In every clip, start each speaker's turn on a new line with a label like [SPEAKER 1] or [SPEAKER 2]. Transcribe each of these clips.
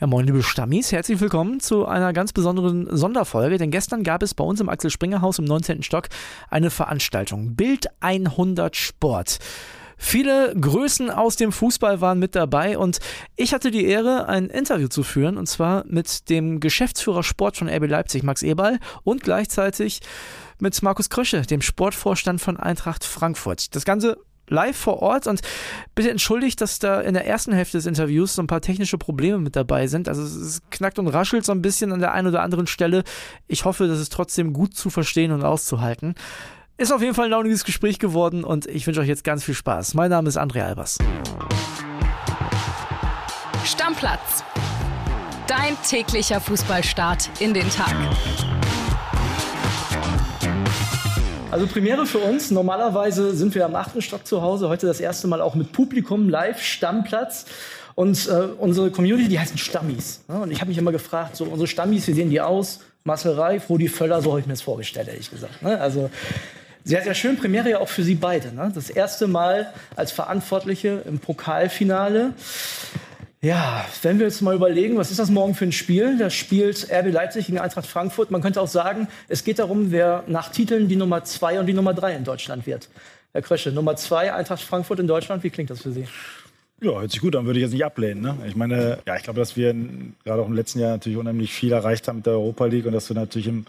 [SPEAKER 1] Ja, moin, liebe Stammis, herzlich willkommen zu einer ganz besonderen Sonderfolge, denn gestern gab es bei uns im Axel Springer Haus im 19. Stock eine Veranstaltung. Bild 100 Sport. Viele Größen aus dem Fußball waren mit dabei und ich hatte die Ehre, ein Interview zu führen und zwar mit dem Geschäftsführer Sport von RB Leipzig, Max Eberl, und gleichzeitig mit Markus Krösche, dem Sportvorstand von Eintracht Frankfurt. Das Ganze live vor Ort und bitte entschuldigt, dass da in der ersten Hälfte des Interviews so ein paar technische Probleme mit dabei sind. Also es knackt und raschelt so ein bisschen an der einen oder anderen Stelle. Ich hoffe, das ist trotzdem gut zu verstehen und auszuhalten. Ist auf jeden Fall ein launiges Gespräch geworden und ich wünsche euch jetzt ganz viel Spaß. Mein Name ist André Albers.
[SPEAKER 2] Stammplatz. Dein täglicher Fußballstart in den Tag.
[SPEAKER 1] Also Premiere für uns. Normalerweise sind wir am achten Stock zu Hause. Heute das erste Mal auch mit Publikum live, Stammplatz. Und äh, unsere Community, die heißen Stammis. Ja, und ich habe mich immer gefragt, so unsere Stammis, wie sehen die aus? Marcel Reif, Rudi Völler, so habe ich mir das vorgestellt, ehrlich gesagt. Ne? Also sehr, sehr schön. Premiere ja auch für Sie beide. Ne? Das erste Mal als Verantwortliche im Pokalfinale. Ja, wenn wir jetzt mal überlegen, was ist das morgen für ein Spiel? Da spielt RB Leipzig gegen Eintracht Frankfurt. Man könnte auch sagen, es geht darum, wer nach Titeln die Nummer zwei und die Nummer drei in Deutschland wird. Herr Krösche, Nummer zwei Eintracht Frankfurt in Deutschland, wie klingt das für Sie?
[SPEAKER 3] Ja, hört sich gut an, würde ich jetzt nicht ablehnen. Ne? Ich meine, ja, ich glaube, dass wir gerade auch im letzten Jahr natürlich unheimlich viel erreicht haben mit der Europa League und dass wir natürlich im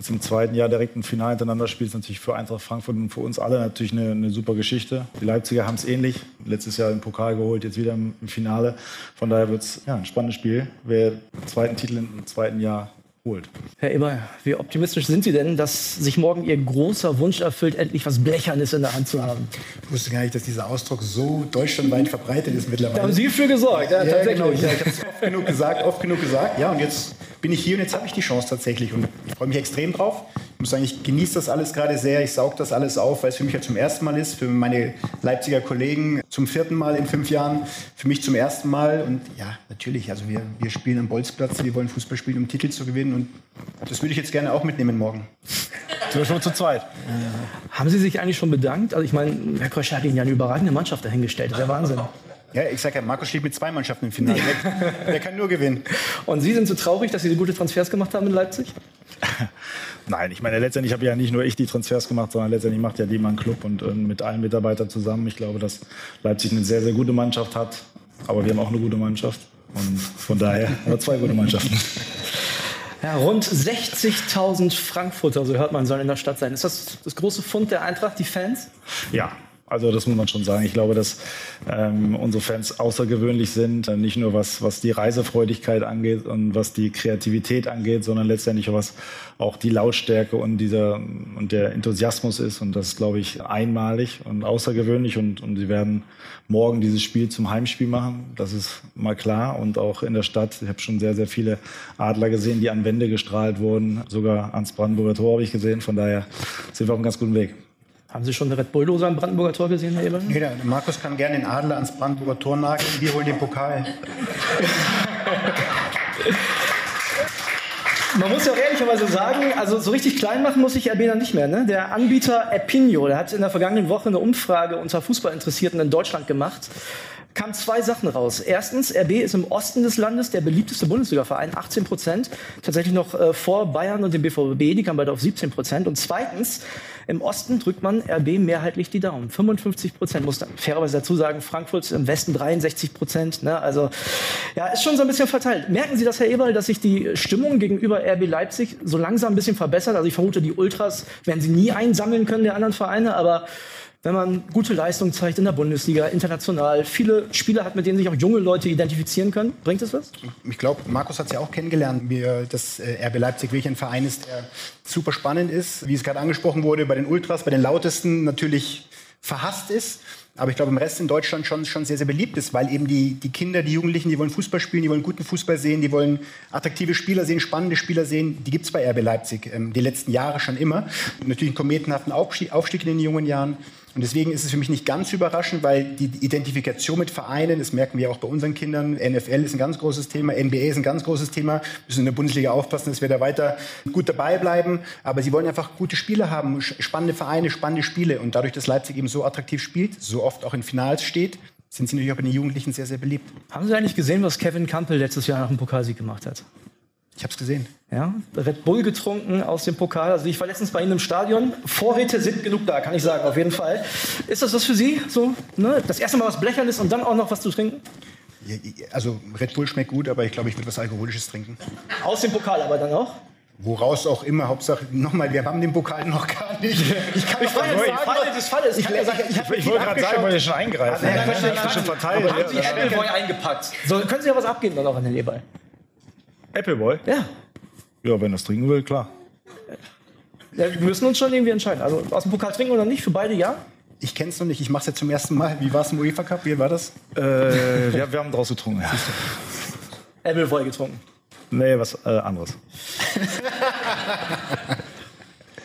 [SPEAKER 3] jetzt im zweiten Jahr direkt ein Finale hintereinander spielt, ist natürlich für Eintracht Frankfurt und für uns alle natürlich eine, eine super Geschichte. Die Leipziger haben es ähnlich. Letztes Jahr den Pokal geholt, jetzt wieder im, im Finale. Von daher wird es ja, ein spannendes Spiel. Wer den zweiten Titel im zweiten Jahr holt.
[SPEAKER 1] Herr Eber, wie optimistisch sind Sie denn, dass sich morgen Ihr großer Wunsch erfüllt, endlich was Blechernes in der Hand zu haben?
[SPEAKER 4] Ich wusste gar nicht, dass dieser Ausdruck so deutschlandweit verbreitet ist mittlerweile.
[SPEAKER 1] Da haben Sie für gesorgt, ja,
[SPEAKER 4] ja tatsächlich. Genau. Ja, ich habe es oft genug gesagt, oft genug gesagt. Ja, und jetzt bin ich hier und jetzt habe ich die Chance tatsächlich. Und ich freue mich extrem drauf. Ich muss sagen, ich genieße das alles gerade sehr. Ich sauge das alles auf, weil es für mich ja zum ersten Mal ist. Für meine Leipziger Kollegen zum vierten Mal in fünf Jahren. Für mich zum ersten Mal. Und ja, natürlich. Also wir, wir spielen am Bolzplatz. Wir wollen Fußball spielen, um Titel zu gewinnen. Und das würde ich jetzt gerne auch mitnehmen morgen.
[SPEAKER 1] Sind wir schon zu zweit. Äh, haben Sie sich eigentlich schon bedankt? Also ich meine, Herr Kröscher hat Ihnen ja eine überragende Mannschaft dahingestellt. Das ist ja Wahnsinn.
[SPEAKER 4] Ja, ich sage ja, Markus steht mit zwei Mannschaften im Finale. Der, der, kann nur gewinnen.
[SPEAKER 1] Und Sie sind so traurig, dass Sie so gute Transfers gemacht haben in Leipzig?
[SPEAKER 3] Nein, ich meine, letztendlich habe ja nicht nur ich die Transfers gemacht, sondern letztendlich macht ja Lehmann Club und, und mit allen Mitarbeitern zusammen. Ich glaube, dass Leipzig eine sehr, sehr gute Mannschaft hat. Aber wir haben auch eine gute Mannschaft. Und von daher haben wir zwei gute Mannschaften.
[SPEAKER 1] Ja, rund 60.000 Frankfurter, so hört man, sollen in der Stadt sein. Ist das das große Fund der Eintracht, die Fans?
[SPEAKER 3] Ja, also das muss man schon sagen. Ich glaube, dass ähm, unsere Fans außergewöhnlich sind, nicht nur was, was die Reisefreudigkeit angeht und was die Kreativität angeht, sondern letztendlich was auch die Lautstärke und dieser und der Enthusiasmus ist. Und das ist, glaube ich, einmalig und außergewöhnlich. Und, und sie werden morgen dieses Spiel zum Heimspiel machen. Das ist mal klar. Und auch in der Stadt. Ich habe schon sehr, sehr viele Adler gesehen, die an Wände gestrahlt wurden. Sogar ans Brandenburger Tor habe ich gesehen. Von daher sind wir auf einem ganz guten Weg.
[SPEAKER 1] Haben Sie schon eine Red Bulldozer am Brandenburger Tor gesehen, Herr Eberl?
[SPEAKER 4] Nee, Markus kann gerne den Adler ans Brandenburger Tor nageln. Wir holen den Pokal.
[SPEAKER 1] Man muss ja auch ehrlicherweise sagen, also so richtig klein machen muss sich RB dann nicht mehr. Ne? Der Anbieter Epinio, der hat in der vergangenen Woche eine Umfrage unter Fußballinteressierten in Deutschland gemacht kamen zwei Sachen raus. Erstens, RB ist im Osten des Landes der beliebteste Bundesliga-Verein, 18 Prozent. Tatsächlich noch äh, vor Bayern und dem BVB, die kamen beide auf 17 Prozent. Und zweitens, im Osten drückt man RB mehrheitlich die Daumen. 55 Prozent, muss dann fairerweise dazu sagen, Frankfurt im Westen 63 Prozent. Ne? Also ja, ist schon so ein bisschen verteilt. Merken Sie das, Herr Eberl, dass sich die Stimmung gegenüber RB Leipzig so langsam ein bisschen verbessert? Also ich vermute, die Ultras werden sie nie einsammeln können der anderen Vereine, aber wenn man gute Leistung zeigt in der Bundesliga, international, viele Spieler hat, mit denen sich auch junge Leute identifizieren können. Bringt es was?
[SPEAKER 4] Ich glaube, Markus hat es ja auch kennengelernt, wie das äh, RB Leipzig wirklich ein Verein ist, der super spannend ist, wie es gerade angesprochen wurde, bei den Ultras, bei den Lautesten natürlich verhasst ist aber ich glaube im Rest in Deutschland schon, schon sehr, sehr beliebt ist, weil eben die, die Kinder, die Jugendlichen, die wollen Fußball spielen, die wollen guten Fußball sehen, die wollen attraktive Spieler sehen, spannende Spieler sehen. Die gibt es bei RB Leipzig ähm, die letzten Jahre schon immer. Natürlich einen kometenhaften Aufstieg, Aufstieg in den jungen Jahren. Und deswegen ist es für mich nicht ganz überraschend, weil die Identifikation mit Vereinen, das merken wir auch bei unseren Kindern, NFL ist ein ganz großes Thema, NBA ist ein ganz großes Thema. Müssen in der Bundesliga aufpassen, dass wir da weiter gut dabei bleiben. Aber sie wollen einfach gute Spiele haben, spannende Vereine, spannende Spiele. Und dadurch, dass Leipzig eben so attraktiv spielt, so oft auch in Finals steht, sind sie natürlich auch bei den Jugendlichen sehr, sehr beliebt.
[SPEAKER 1] Haben Sie eigentlich gesehen, was Kevin Campbell letztes Jahr nach dem Pokalsieg gemacht hat?
[SPEAKER 4] Ich habe es gesehen.
[SPEAKER 1] Ja, Red Bull getrunken aus dem Pokal. Also ich war letztens bei Ihnen im Stadion. Vorräte sind genug da, kann ich sagen, auf jeden Fall. Ist das was für Sie? So, ne? Das erste Mal was Blechernes und dann auch noch was zu trinken?
[SPEAKER 4] Also Red Bull schmeckt gut, aber ich glaube, ich würde was Alkoholisches trinken.
[SPEAKER 1] Aus dem Pokal aber dann auch?
[SPEAKER 4] Woraus auch immer, Hauptsache, nochmal, wir haben den Pokal noch gar nicht. Ich kann
[SPEAKER 1] Ich
[SPEAKER 4] sagen,
[SPEAKER 1] Falle des Falles. Ich, kann ja sagen, ich,
[SPEAKER 3] Ich, ich wollte gerade sagen, wollte ich schon eingreifen.
[SPEAKER 1] Ja,
[SPEAKER 3] Ja,
[SPEAKER 1] ja, ja,
[SPEAKER 3] ich schon verteilt.
[SPEAKER 1] Haben Sie. Appleboy eingepackt? So, können Sie ja was abgeben dann auch an den Eberl?
[SPEAKER 3] Appleboy?
[SPEAKER 1] Ja.
[SPEAKER 3] Ja, wenn das trinken will, klar.
[SPEAKER 1] ja. Wir müssen uns schon irgendwie entscheiden. Also aus dem Pokal trinken oder nicht? Für beide ja?
[SPEAKER 4] Ich kenne es noch nicht, ich mache es jetzt zum ersten Mal. Wie war es im UEFA Cup? Wie war das?
[SPEAKER 3] Äh, ja, wir haben draus getrunken. Ja.
[SPEAKER 1] Appleboy getrunken.
[SPEAKER 3] Nee, was äh, anderes.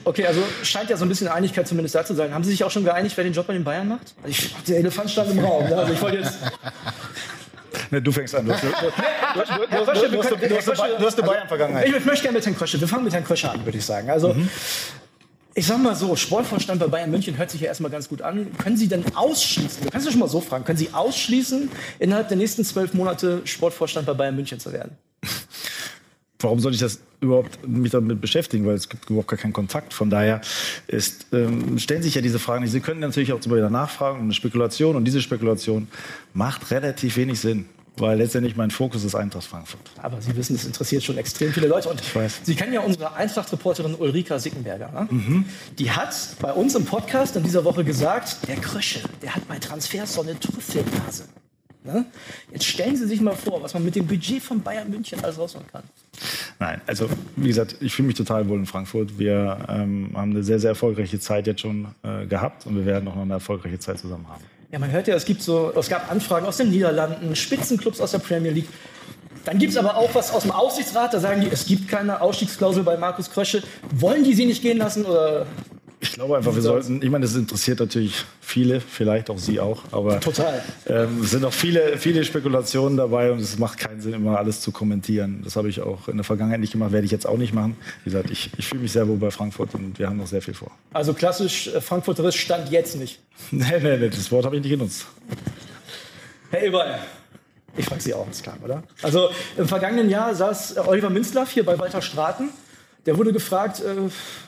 [SPEAKER 1] Okay, also scheint ja so ein bisschen Einigkeit zumindest da zu sein. Haben Sie sich auch schon geeinigt, wer den Job bei den Bayern macht? Also ich, der Elefant stand im Raum. Ne? Also ich wollte jetzt.
[SPEAKER 3] Nee, du fängst an. Du hast, du, du, du, du, du, hast, du, du, du eine Bayern-Vergangenheit.
[SPEAKER 1] Ich möchte gerne mit Herrn Krösche. Wir fangen mit Herrn Krösche an, würde ich sagen. Also, ich sag mal so, Sportvorstand bei Bayern München hört sich ja erstmal ganz gut an. Können Sie denn ausschließen, wir können Sie schon mal so fragen, können Sie ausschließen, innerhalb der nächsten zwölf Monate Sportvorstand bei Bayern München zu werden?
[SPEAKER 3] Warum soll ich das überhaupt mich damit beschäftigen? Weil es gibt überhaupt gar keinen Kontakt. Von daher ist, ähm, stellen sich ja diese Fragen nicht. Sie können natürlich auch zum Beispiel nachfragen und eine Spekulation. Und diese Spekulation macht relativ wenig Sinn. Weil letztendlich mein Fokus ist Eintracht Frankfurt.
[SPEAKER 1] Aber Sie wissen, es interessiert schon extrem viele Leute. Und
[SPEAKER 3] weiß.
[SPEAKER 1] Sie kennen ja unsere Eintracht-Reporterin Ulrika Sickenberger. Ne? Die hat bei uns im Podcast in dieser Woche gesagt, der Krösche, der hat bei Transfers so eine Trüffelnase. Ne? Jetzt stellen Sie sich mal vor, was man mit dem Budget von Bayern München alles rausholen kann.
[SPEAKER 3] Nein, also wie gesagt, ich fühle mich total wohl in Frankfurt. Wir ähm, haben eine sehr, sehr erfolgreiche Zeit jetzt schon äh, gehabt und wir werden auch noch eine erfolgreiche Zeit zusammen haben.
[SPEAKER 1] Ja, man hört ja, es gibt so, es gab Anfragen aus den Niederlanden, Spitzenclubs aus der Premier League. Dann gibt es aber auch was aus dem Aufsichtsrat, da sagen die, es gibt keine Ausstiegsklausel bei Markus Krösche. Wollen die sie nicht gehen lassen? Oder?
[SPEAKER 3] Ich glaube einfach, wir sollten, ich meine, das interessiert natürlich viele, vielleicht auch Sie auch, aber
[SPEAKER 1] Total.
[SPEAKER 3] ähm, es sind auch viele, viele Spekulationen dabei und es macht keinen Sinn, immer alles zu kommentieren. Das habe ich auch in der Vergangenheit nicht gemacht, werde ich jetzt auch nicht machen. Wie gesagt, ich, ich fühle mich sehr wohl bei Frankfurt und wir haben noch sehr viel vor.
[SPEAKER 1] Also klassisch äh, Frankfurterisch stand jetzt nicht.
[SPEAKER 3] Nee, nee, nee, das Wort habe ich nicht genutzt.
[SPEAKER 1] Herr Eberl, ich frage Sie auch, ist klar, oder? Also im vergangenen Jahr saß äh, Oliver Minzlaff hier bei Walter Straten. Der wurde gefragt, äh,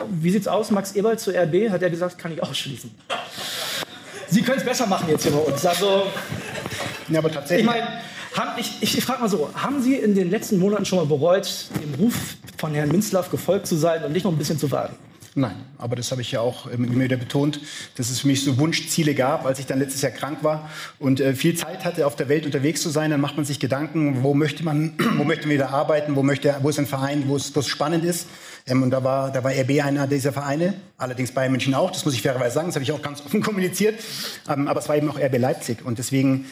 [SPEAKER 1] wie sieht's aus, Max Eberl zu RB? Hat er gesagt, kann ich ausschließen. Sie können es besser machen jetzt hier bei uns. Also
[SPEAKER 4] Ja, aber
[SPEAKER 1] ich
[SPEAKER 4] tatsächlich.
[SPEAKER 1] meine, haben- ich, ich, ich frage mal so, haben Sie in den letzten Monaten schon mal bereut, dem Ruf von Herrn Minzlaff gefolgt zu sein und nicht noch ein bisschen zu warten?
[SPEAKER 4] Nein, aber das habe ich ja auch ähm, immer wieder betont, dass es für mich so Wunschziele gab, als ich dann letztes Jahr krank war und äh, viel Zeit hatte, auf der Welt unterwegs zu sein. Dann macht man sich Gedanken, wo möchte man, wo möchte man wieder arbeiten, wo, möchte, wo ist ein Verein, wo es, wo es spannend ist. Ähm, und da war, da war RB einer dieser Vereine, allerdings Bayern München auch, das muss ich fairerweise sagen, das habe ich auch ganz offen kommuniziert. Ähm, aber es war eben auch RB Leipzig und deswegen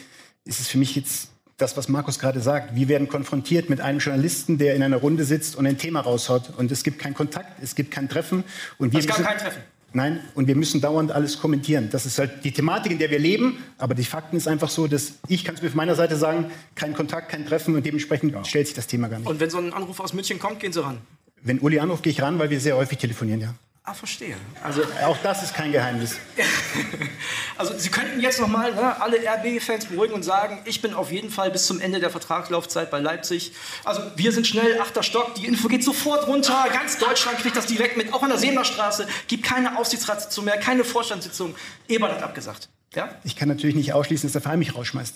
[SPEAKER 4] ist es für mich jetzt das, was Markus gerade sagt. Wir werden konfrontiert mit einem Journalisten, der in einer Runde sitzt und ein Thema raushaut. Und es gibt keinen Kontakt, es gibt kein Treffen. Und wir
[SPEAKER 1] Es gab
[SPEAKER 4] müssen-
[SPEAKER 1] kein Treffen.
[SPEAKER 4] Nein, und wir müssen dauernd alles kommentieren. Das ist halt die Thematik, in der wir leben. Aber die Fakten ist einfach so, dass ich kann es mir von meiner Seite sagen, kein Kontakt, kein Treffen und dementsprechend stellt sich das Thema gar nicht.
[SPEAKER 1] Und wenn so ein Anruf aus München kommt, gehen Sie ran.
[SPEAKER 4] Wenn Uli anruft, gehe ich ran, weil wir sehr häufig telefonieren, ja.
[SPEAKER 1] Ah, verstehe. Also,
[SPEAKER 4] Auch das ist kein Geheimnis.
[SPEAKER 1] also Sie könnten jetzt noch mal ne, alle RB-Fans beruhigen und sagen, ich bin auf jeden Fall bis zum Ende der Vertragslaufzeit bei Leipzig. Also wir sind schnell, achter Stock, die Info geht sofort runter, ganz Deutschland kriegt das direkt mit, auch an der Seemerstraße, gibt keine Aufsichtsratssitzung mehr, keine Vorstandssitzung. Eberl hat abgesagt. Ja?
[SPEAKER 4] Ich kann natürlich nicht ausschließen, dass der Verein mich rausschmeißt.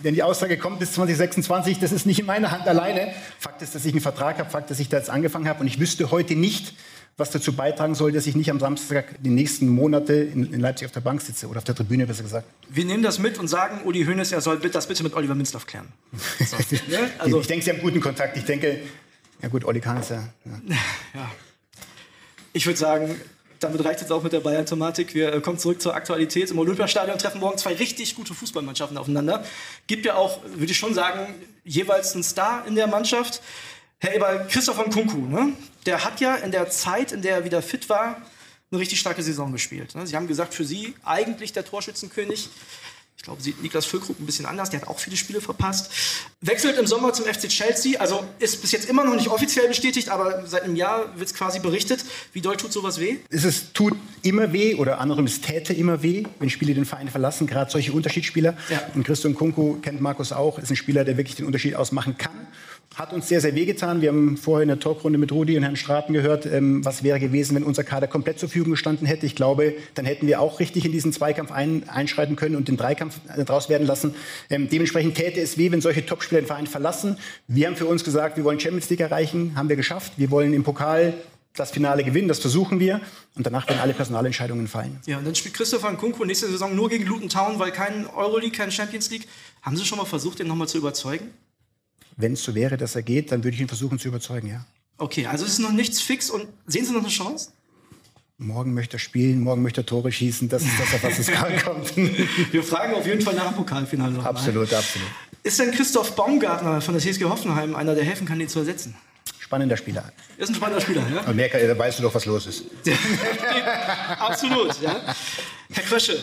[SPEAKER 4] Wenn die Aussage kommt bis 2026, das ist nicht in meiner Hand alleine. Fakt ist, dass ich einen Vertrag habe, Fakt, dass ich da jetzt angefangen habe und ich wüsste heute nicht, was dazu beitragen soll, dass ich nicht am Samstag die nächsten Monate in, in Leipzig auf der Bank sitze oder auf der Tribüne, besser gesagt.
[SPEAKER 1] Wir nehmen das mit und sagen, Uli Hoeneß, er soll das bitte mit Oliver Minzlaff klären. So. Ne? Also,
[SPEAKER 4] ich denke, Sie haben guten Kontakt. Ich denke, ja gut, Olli Kahn ist ja. ja.
[SPEAKER 1] Ja. Ich würde sagen, damit reicht es auch mit der Bayern-Thematik. Wir äh, kommen zurück zur Aktualität. Im Olympiastadion treffen morgen zwei richtig gute Fußballmannschaften aufeinander. Gibt ja auch, würde ich schon sagen, jeweils einen Star in der Mannschaft. Herr Eberl, Christoph Nkunku, ne? der hat ja in der Zeit, in der er wieder fit war, eine richtig starke Saison gespielt. Ne? Sie haben gesagt, für Sie eigentlich der Torschützenkönig. Ich glaube, sieht Niklas Füllkrug ein bisschen anders. Der hat auch viele Spiele verpasst. Wechselt im Sommer zum FC Chelsea. Also ist bis jetzt immer noch nicht offiziell bestätigt, aber seit einem Jahr wird es quasi berichtet. Wie doll tut sowas weh?
[SPEAKER 4] Es tut immer weh oder anderem, es täte immer weh, wenn Spieler den Verein verlassen. Gerade solche Unterschiedsspieler. Ja. Und Christian Kunku kennt Markus auch. Ist ein Spieler, der wirklich den Unterschied ausmachen kann hat uns sehr, sehr wehgetan. Wir haben vorher in der Talkrunde mit Rudi und Herrn Straten gehört, ähm, was wäre gewesen, wenn unser Kader komplett zur Verfügung gestanden hätte. Ich glaube, dann hätten wir auch richtig in diesen Zweikampf ein, einschreiten können und den Dreikampf äh, draus werden lassen. Ähm, dementsprechend täte es weh, wenn solche Topspieler den Verein verlassen. Wir haben für uns gesagt, wir wollen Champions League erreichen, haben wir geschafft. Wir wollen im Pokal das Finale gewinnen, das versuchen wir. Und danach werden alle Personalentscheidungen fallen.
[SPEAKER 1] Ja, und dann spielt Christopher Nkunku nächste Saison nur gegen Luton Town, weil kein Euroleague, kein Champions League. Haben Sie schon mal versucht, den nochmal zu überzeugen?
[SPEAKER 4] Wenn es so wäre, dass er geht, dann würde ich ihn versuchen zu überzeugen, ja.
[SPEAKER 1] Okay, also ist noch nichts fix und sehen Sie noch eine Chance?
[SPEAKER 4] Morgen möchte er spielen, morgen möchte er Tore schießen, das ist das, auf was es kommt.
[SPEAKER 1] Wir fragen auf jeden Fall nach dem Pokalfinale noch
[SPEAKER 4] Absolut, mal. absolut.
[SPEAKER 1] Ist denn Christoph Baumgartner von der TSG Hoffenheim einer, der helfen kann, ihn zu ersetzen?
[SPEAKER 4] Spannender Spieler.
[SPEAKER 1] Ist ein spannender Spieler, ja?
[SPEAKER 4] Und mehr, da weißt du doch, was los ist.
[SPEAKER 1] Absolut, ja. Herr Krösche,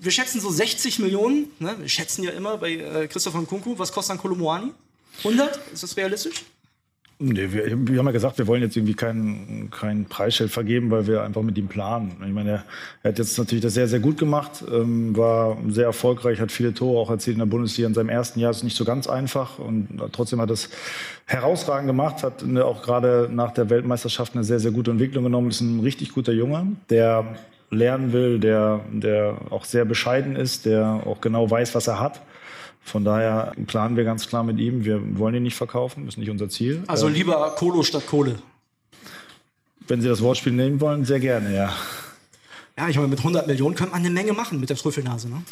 [SPEAKER 1] wir schätzen so 60 Millionen, ne? wir schätzen ja immer bei äh, Christoph Kunku. Was kostet dann Kolomoani? 100? Ist das realistisch?
[SPEAKER 3] Nee, wir, wir, haben ja gesagt, wir wollen jetzt irgendwie kein, kein Preisschild vergeben, weil wir einfach mit ihm planen. Ich meine, er, er hat jetzt natürlich das sehr, sehr gut gemacht, ähm, war sehr erfolgreich, hat viele Tore auch erzielt in der Bundesliga in seinem ersten Jahr. Ist nicht so ganz einfach und trotzdem hat es herausragend gemacht, hat eine, auch gerade nach der Weltmeisterschaft eine sehr, sehr gute Entwicklung genommen. Ist ein richtig guter Junge, der lernen will, der, der auch sehr bescheiden ist, der auch genau weiß, was er hat von daher planen wir ganz klar mit ihm, wir wollen ihn nicht verkaufen, das ist nicht unser Ziel.
[SPEAKER 1] Also ähm, lieber Kolo statt Kohle.
[SPEAKER 3] Wenn Sie das Wortspiel nehmen wollen, sehr gerne, ja.
[SPEAKER 1] Ja, ich meine, mit 100 Millionen könnte man eine Menge machen mit der Trüffelnase, ne?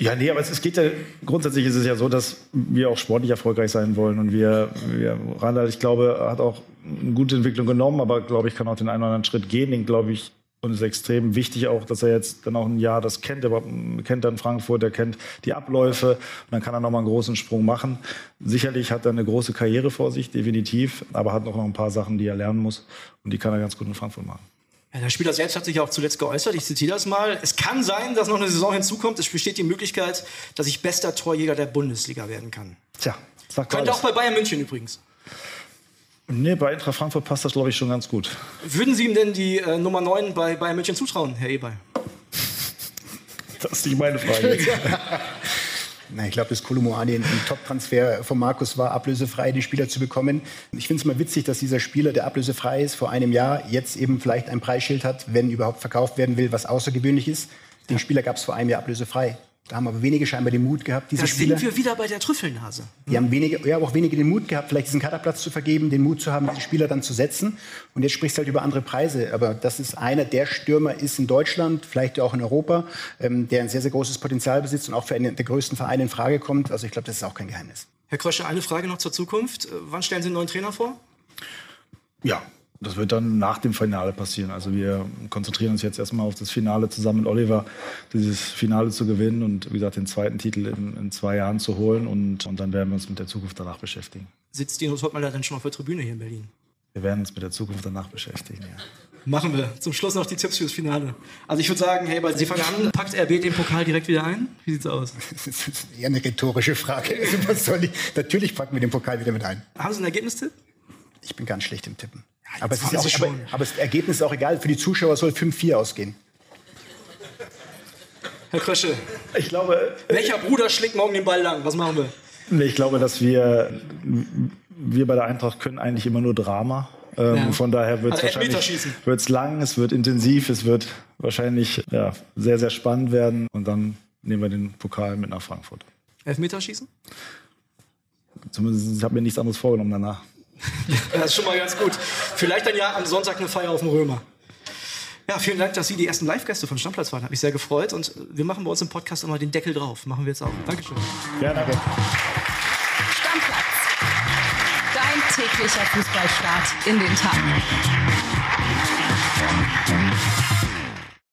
[SPEAKER 3] Ja, nee, aber es geht ja, grundsätzlich ist es ja so, dass wir auch sportlich erfolgreich sein wollen. Und wir, wir Randall, ich glaube, hat auch eine gute Entwicklung genommen, aber glaube ich, kann auch den einen oder anderen Schritt gehen, den glaube ich und es ist extrem wichtig auch, dass er jetzt dann auch ein Jahr das kennt. Er kennt dann Frankfurt, er kennt die Abläufe. Und dann kann er nochmal einen großen Sprung machen. Sicherlich hat er eine große Karriere vor sich, definitiv. Aber hat noch ein paar Sachen, die er lernen muss. Und die kann er ganz gut in Frankfurt machen.
[SPEAKER 1] Ja, der Spieler selbst hat sich auch zuletzt geäußert. Ich zitiere das mal. Es kann sein, dass noch eine Saison hinzukommt. Es besteht die Möglichkeit, dass ich bester Torjäger der Bundesliga werden kann.
[SPEAKER 3] Tja,
[SPEAKER 1] sagt Könnte alles. auch bei Bayern München übrigens.
[SPEAKER 3] Nee, bei Eintracht Frankfurt passt das, glaube ich, schon ganz gut.
[SPEAKER 1] Würden Sie ihm denn die äh, Nummer 9 bei Bayern München zutrauen, Herr Eber?
[SPEAKER 3] Das ist nicht meine Frage.
[SPEAKER 4] Na, ich glaube, dass Kolomoani ein Top-Transfer von Markus war, ablösefrei die Spieler zu bekommen. Ich finde es mal witzig, dass dieser Spieler, der ablösefrei ist, vor einem Jahr jetzt eben vielleicht ein Preisschild hat, wenn überhaupt verkauft werden will, was außergewöhnlich ist. Den Spieler gab es vor einem Jahr ablösefrei. Da haben aber wenige scheinbar den Mut gehabt, diese da Spieler.
[SPEAKER 1] Da sind wir wieder bei der Trüffelnase.
[SPEAKER 4] Die haben wenige, ja, auch wenige den Mut gehabt, vielleicht diesen Kaderplatz zu vergeben, den Mut zu haben, diese Spieler dann zu setzen. Und jetzt sprichst du halt über andere Preise. Aber das ist einer der Stürmer ist in Deutschland, vielleicht auch in Europa, ähm, der ein sehr, sehr großes Potenzial besitzt und auch für einen der größten Vereine in Frage kommt. Also ich glaube, das ist auch kein Geheimnis.
[SPEAKER 1] Herr Krösche, eine Frage noch zur Zukunft. Äh, wann stellen Sie einen neuen Trainer vor?
[SPEAKER 3] Ja, das wird dann nach dem Finale passieren. Also wir konzentrieren uns jetzt erstmal auf das Finale zusammen mit Oliver, dieses Finale zu gewinnen und wie gesagt den zweiten Titel in, in zwei Jahren zu holen und, und dann werden wir uns mit der Zukunft danach beschäftigen.
[SPEAKER 1] Sitzt Dino Topmeier dann schon auf der Tribüne hier in Berlin?
[SPEAKER 3] Wir werden uns mit der Zukunft danach beschäftigen, ja.
[SPEAKER 1] Machen wir. Zum Schluss noch die Tipps fürs Finale. Also ich würde sagen, hey, Sie fangen an, packt RB den Pokal direkt wieder ein? Wie sieht's aus?
[SPEAKER 4] Das ist eher eine rhetorische Frage. Was soll ich? Natürlich packen wir den Pokal wieder mit ein.
[SPEAKER 1] Haben Sie einen Ergebnistipp?
[SPEAKER 4] Ich bin ganz schlecht im Tippen aber, es ist auch, aber, aber, das Ergebnis ist auch egal. Für die Zuschauer soll 5-4 ausgehen.
[SPEAKER 1] Herr Krösche, ich glaube. Welcher Bruder schlägt morgen den Ball lang? Was machen wir?
[SPEAKER 3] Ich glaube, dass wir, wir bei der Eintracht können eigentlich immer nur Drama. Ähm, ja. Von daher wird es also wahrscheinlich wird's lang, es wird intensiv, es wird wahrscheinlich ja, sehr, sehr spannend werden. Und dann nehmen wir den Pokal mit nach Frankfurt.
[SPEAKER 1] Elfmeterschießen?
[SPEAKER 3] Zumindest, ich habe mir nichts anderes vorgenommen danach.
[SPEAKER 1] das ist schon mal ganz gut. Vielleicht dann ja am Sonntag eine Feier auf dem Römer. Ja, vielen Dank, dass Sie die ersten Live-Gäste von Stammplatz waren. Hat mich sehr gefreut. Und wir machen bei uns im Podcast immer den Deckel drauf. Machen wir jetzt auch. Dankeschön.
[SPEAKER 3] Ja, danke.
[SPEAKER 2] Stammplatz. Dein täglicher Fußballstart in den Tag.